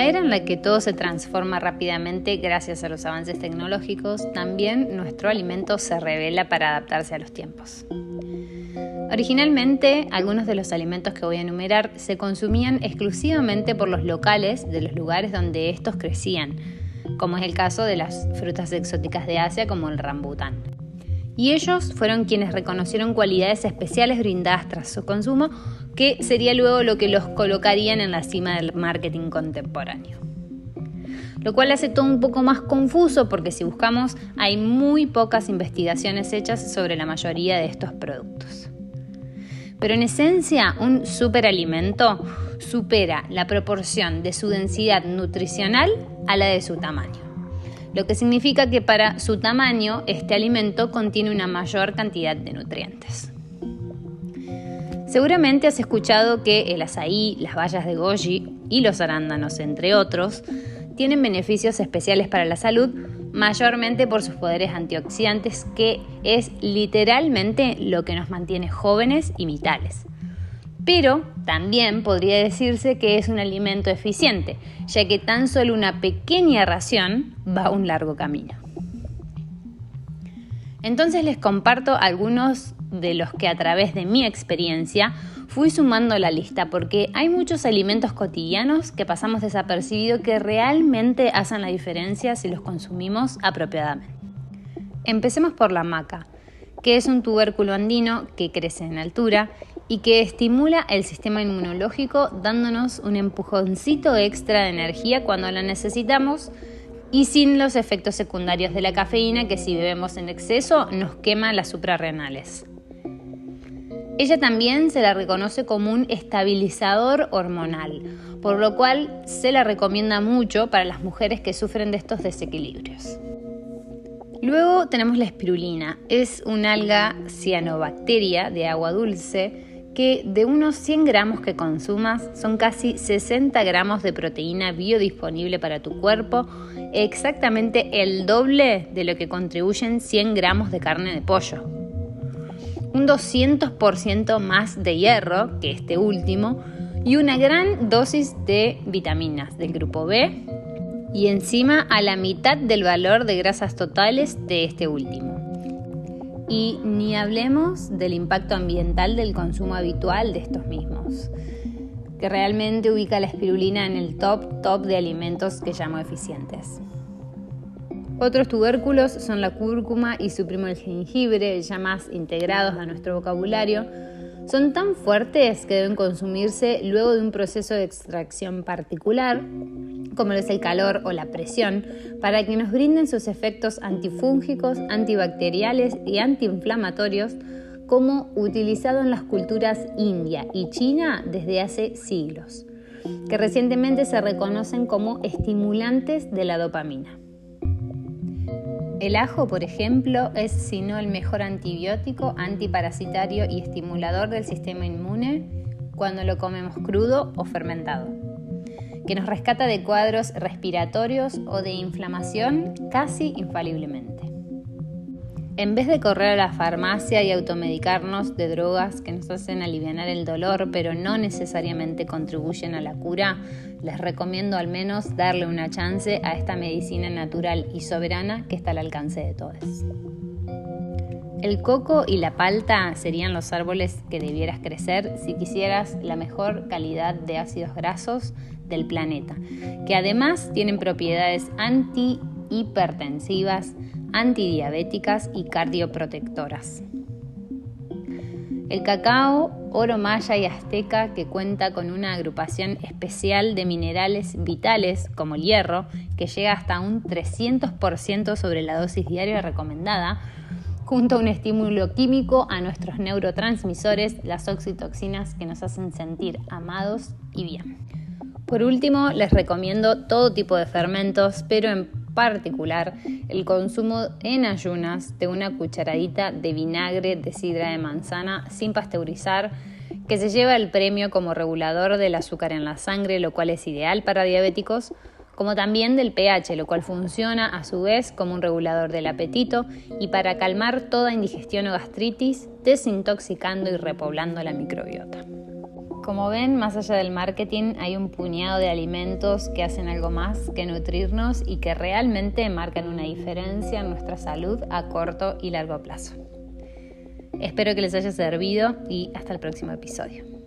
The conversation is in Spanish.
la era en la que todo se transforma rápidamente gracias a los avances tecnológicos, también nuestro alimento se revela para adaptarse a los tiempos. Originalmente, algunos de los alimentos que voy a enumerar se consumían exclusivamente por los locales de los lugares donde estos crecían, como es el caso de las frutas exóticas de Asia como el rambután. Y ellos fueron quienes reconocieron cualidades especiales brindadas tras su consumo, que sería luego lo que los colocarían en la cima del marketing contemporáneo. Lo cual hace todo un poco más confuso porque si buscamos hay muy pocas investigaciones hechas sobre la mayoría de estos productos. Pero en esencia, un superalimento supera la proporción de su densidad nutricional a la de su tamaño. Lo que significa que para su tamaño este alimento contiene una mayor cantidad de nutrientes. Seguramente has escuchado que el azaí, las bayas de goji y los arándanos, entre otros, tienen beneficios especiales para la salud, mayormente por sus poderes antioxidantes, que es literalmente lo que nos mantiene jóvenes y vitales. Pero también podría decirse que es un alimento eficiente, ya que tan solo una pequeña ración va un largo camino. Entonces les comparto algunos de los que a través de mi experiencia fui sumando la lista porque hay muchos alimentos cotidianos que pasamos desapercibido que realmente hacen la diferencia si los consumimos apropiadamente. Empecemos por la maca, que es un tubérculo andino que crece en altura y que estimula el sistema inmunológico dándonos un empujoncito extra de energía cuando la necesitamos y sin los efectos secundarios de la cafeína que si bebemos en exceso nos quema las suprarrenales. Ella también se la reconoce como un estabilizador hormonal, por lo cual se la recomienda mucho para las mujeres que sufren de estos desequilibrios. Luego tenemos la espirulina, es un alga cianobacteria de agua dulce que de unos 100 gramos que consumas son casi 60 gramos de proteína biodisponible para tu cuerpo, exactamente el doble de lo que contribuyen 100 gramos de carne de pollo un 200% más de hierro que este último y una gran dosis de vitaminas del grupo B y encima a la mitad del valor de grasas totales de este último. Y ni hablemos del impacto ambiental del consumo habitual de estos mismos, que realmente ubica la espirulina en el top top de alimentos que llamo eficientes. Otros tubérculos son la cúrcuma y su primo el jengibre, ya más integrados a nuestro vocabulario. Son tan fuertes que deben consumirse luego de un proceso de extracción particular, como es el calor o la presión, para que nos brinden sus efectos antifúngicos, antibacteriales y antiinflamatorios, como utilizado en las culturas india y china desde hace siglos, que recientemente se reconocen como estimulantes de la dopamina. El ajo, por ejemplo, es si no el mejor antibiótico, antiparasitario y estimulador del sistema inmune cuando lo comemos crudo o fermentado, que nos rescata de cuadros respiratorios o de inflamación casi infaliblemente. En vez de correr a la farmacia y automedicarnos de drogas que nos hacen aliviar el dolor, pero no necesariamente contribuyen a la cura, les recomiendo al menos darle una chance a esta medicina natural y soberana que está al alcance de todos. El coco y la palta serían los árboles que debieras crecer si quisieras la mejor calidad de ácidos grasos del planeta, que además tienen propiedades antihipertensivas, antidiabéticas y cardioprotectoras. El cacao, oro maya y azteca, que cuenta con una agrupación especial de minerales vitales como el hierro, que llega hasta un 300% sobre la dosis diaria recomendada, junto a un estímulo químico a nuestros neurotransmisores, las oxitoxinas que nos hacen sentir amados y bien. Por último, les recomiendo todo tipo de fermentos, pero en particular el consumo en ayunas de una cucharadita de vinagre de sidra de manzana sin pasteurizar, que se lleva el premio como regulador del azúcar en la sangre, lo cual es ideal para diabéticos, como también del pH, lo cual funciona a su vez como un regulador del apetito y para calmar toda indigestión o gastritis, desintoxicando y repoblando la microbiota. Como ven, más allá del marketing hay un puñado de alimentos que hacen algo más que nutrirnos y que realmente marcan una diferencia en nuestra salud a corto y largo plazo. Espero que les haya servido y hasta el próximo episodio.